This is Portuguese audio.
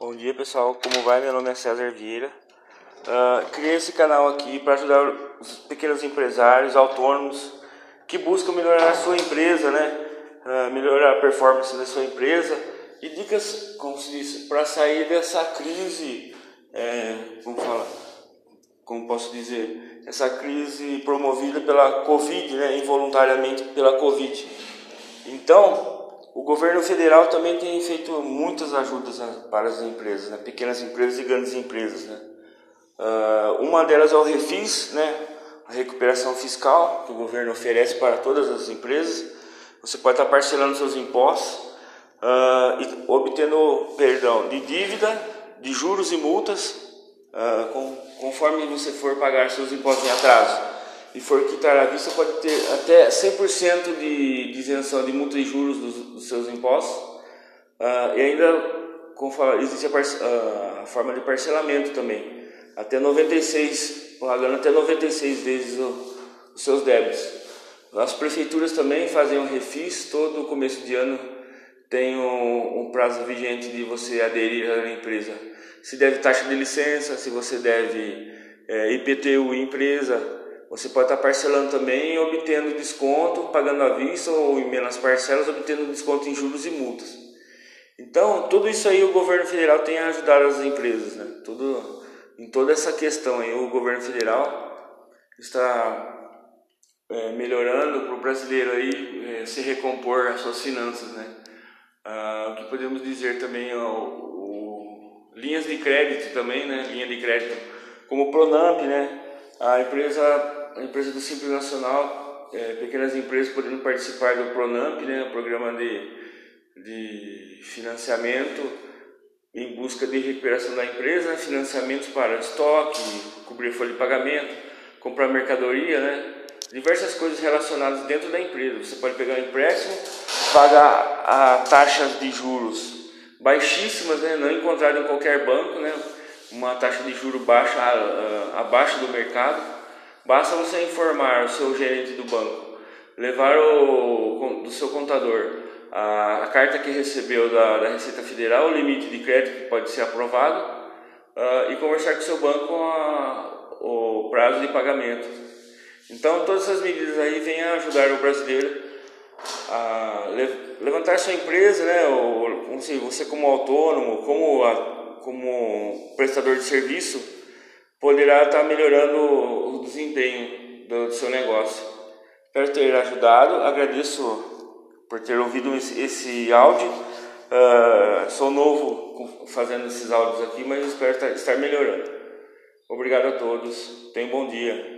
Bom dia pessoal, como vai? Meu nome é César Vieira. Uh, criei esse canal aqui para ajudar os pequenos empresários, autônomos que buscam melhorar a sua empresa, né? Uh, melhorar a performance da sua empresa e dicas, como se diz, para sair dessa crise, é, como fala, como posso dizer, essa crise promovida pela Covid, né? Involuntariamente pela Covid. Então, o governo federal também tem feito muitas ajudas né, para as empresas, né, pequenas empresas e grandes empresas. Né. Uh, uma delas é o Refis, né, a recuperação fiscal que o governo oferece para todas as empresas. Você pode estar parcelando seus impostos uh, e obtendo perdão de dívida, de juros e multas, uh, com, conforme você for pagar seus impostos em atraso e for quitar à vista, pode ter até 100% de, de isenção de multa e juros dos, dos seus impostos. Uh, e ainda, existe a, uh, a, forma de parcelamento também, até 96, pagando até 96 vezes o, os seus débitos. As prefeituras também fazem um refis, todo começo de ano tem um, um prazo vigente de você aderir à empresa. Se deve taxa de licença, se você deve é, IPTU empresa, você pode estar parcelando também obtendo desconto, pagando à vista ou em menos parcelas, obtendo desconto em juros e multas. Então, tudo isso aí o governo federal tem ajudado as empresas, né? Tudo, em toda essa questão aí, o governo federal está é, melhorando para o brasileiro aí é, se recompor as suas finanças, né? Ah, o que podemos dizer também, ó, o, linhas de crédito também, né? Linha de crédito como o Pronamp, né? A empresa a empresa do Simples Nacional, é, pequenas empresas podendo participar do Pronamp, né, o programa de, de financiamento em busca de recuperação da empresa, financiamentos para estoque, cobrir folha de pagamento, comprar mercadoria, né, diversas coisas relacionadas dentro da empresa. Você pode pegar um empréstimo, pagar a taxas de juros baixíssimas, né, não encontrado em qualquer banco, né, uma taxa de juros baixa, abaixo do mercado Basta você informar o seu gerente do banco, levar o, do seu contador a, a carta que recebeu da, da, Receita Federal, o limite de crédito que pode ser aprovado, uh, e conversar com o seu banco a, o prazo de pagamento. Então, todas essas medidas aí vêm ajudar o brasileiro a levantar sua empresa, né? Ou, assim, você como autônomo, como, a, como prestador de serviço, poderá estar melhorando desempenho do seu negócio. Espero ter ajudado, agradeço por ter ouvido esse áudio. Uh, sou novo fazendo esses áudios aqui, mas espero estar melhorando. Obrigado a todos, tenham um bom dia.